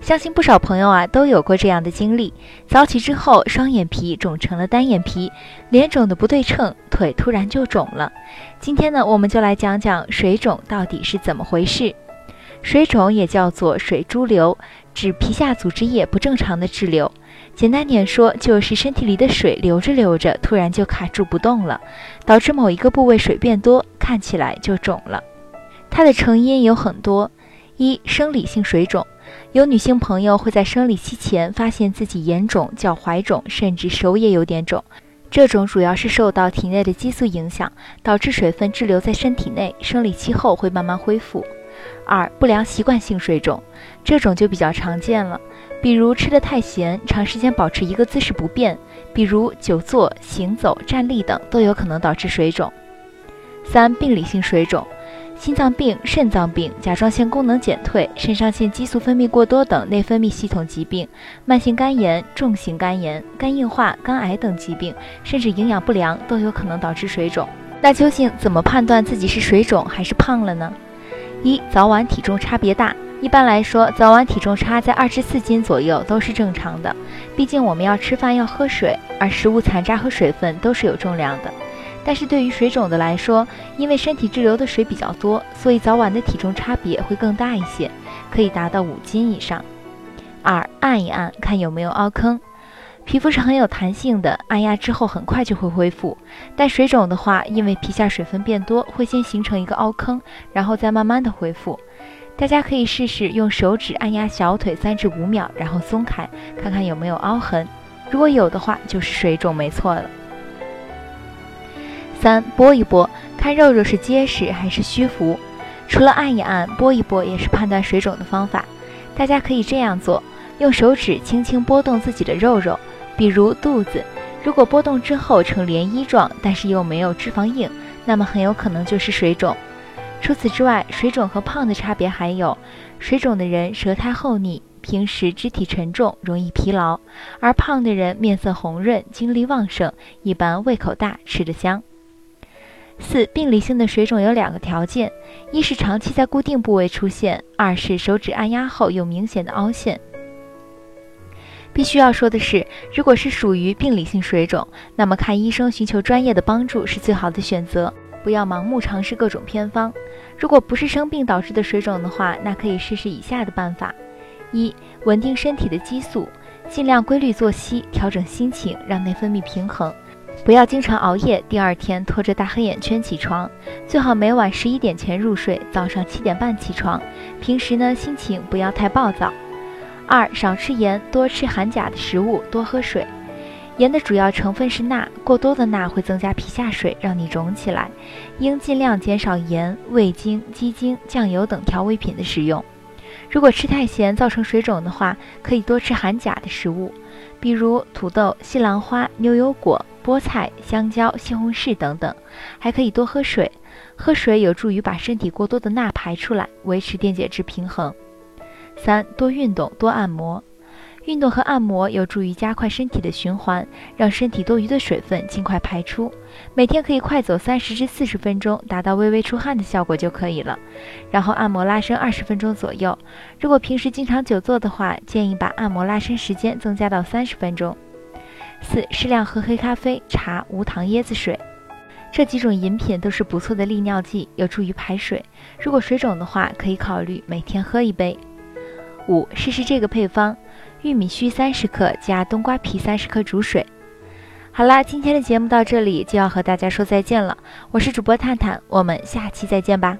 相信不少朋友啊都有过这样的经历：早起之后，双眼皮肿成了单眼皮，脸肿的不对称，腿突然就肿了。今天呢，我们就来讲讲水肿到底是怎么回事。水肿也叫做水潴留，指皮下组织液不正常的滞留。简单点说，就是身体里的水流着流着，突然就卡住不动了，导致某一个部位水变多，看起来就肿了。它的成因有很多：一、生理性水肿。有女性朋友会在生理期前发现自己眼肿、脚踝肿，甚至手也有点肿。这种主要是受到体内的激素影响，导致水分滞留在身体内，生理期后会慢慢恢复。二、不良习惯性水肿，这种就比较常见了，比如吃得太咸，长时间保持一个姿势不变，比如久坐、行走、站立等，都有可能导致水肿。三、病理性水肿。心脏病、肾脏病、甲状腺功能减退、肾上腺激素分泌过多等内分泌系统疾病、慢性肝炎、重型肝炎、肝硬化、肝癌等疾病，甚至营养不良都有可能导致水肿。那究竟怎么判断自己是水肿还是胖了呢？一、早晚体重差别大。一般来说，早晚体重差在二至四斤左右都是正常的。毕竟我们要吃饭要喝水，而食物残渣和水分都是有重量的。但是对于水肿的来说，因为身体滞留的水比较多，所以早晚的体重差别会更大一些，可以达到五斤以上。二，按一按看有没有凹坑。皮肤是很有弹性的，按压之后很快就会恢复。但水肿的话，因为皮下水分变多，会先形成一个凹坑，然后再慢慢的恢复。大家可以试试用手指按压小腿三至五秒，然后松开，看看有没有凹痕。如果有的话，就是水肿没错了。三拨一拨，看肉肉是结实还是虚浮。除了按一按、拨一拨，也是判断水肿的方法。大家可以这样做：用手指轻轻拨动自己的肉肉，比如肚子。如果拨动之后呈涟漪状，但是又没有脂肪硬，那么很有可能就是水肿。除此之外，水肿和胖的差别还有：水肿的人舌苔厚腻，平时肢体沉重，容易疲劳；而胖的人面色红润，精力旺盛，一般胃口大，吃得香。四病理性的水肿有两个条件：一是长期在固定部位出现；二是手指按压后有明显的凹陷。必须要说的是，如果是属于病理性水肿，那么看医生寻求专业的帮助是最好的选择，不要盲目尝试各种偏方。如果不是生病导致的水肿的话，那可以试试以下的办法：一、稳定身体的激素，尽量规律作息，调整心情，让内分泌平衡。不要经常熬夜，第二天拖着大黑眼圈起床，最好每晚十一点前入睡，早上七点半起床。平时呢，心情不要太暴躁。二，少吃盐，多吃含钾的食物，多喝水。盐的主要成分是钠，过多的钠会增加皮下水，让你肿起来。应尽量减少盐、味精、鸡精、酱油等调味品的使用。如果吃太咸造成水肿的话，可以多吃含钾的食物，比如土豆、西兰花、牛油果。菠菜、香蕉、西红柿等等，还可以多喝水。喝水有助于把身体过多的钠排出来，维持电解质平衡。三、多运动，多按摩。运动和按摩有助于加快身体的循环，让身体多余的水分尽快排出。每天可以快走三十至四十分钟，达到微微出汗的效果就可以了。然后按摩拉伸二十分钟左右。如果平时经常久坐的话，建议把按摩拉伸时间增加到三十分钟。四、适量喝黑咖啡、茶、无糖椰子水，这几种饮品都是不错的利尿剂，有助于排水。如果水肿的话，可以考虑每天喝一杯。五、试试这个配方：玉米须三十克加冬瓜皮三十克煮水。好啦，今天的节目到这里就要和大家说再见了，我是主播探探，我们下期再见吧。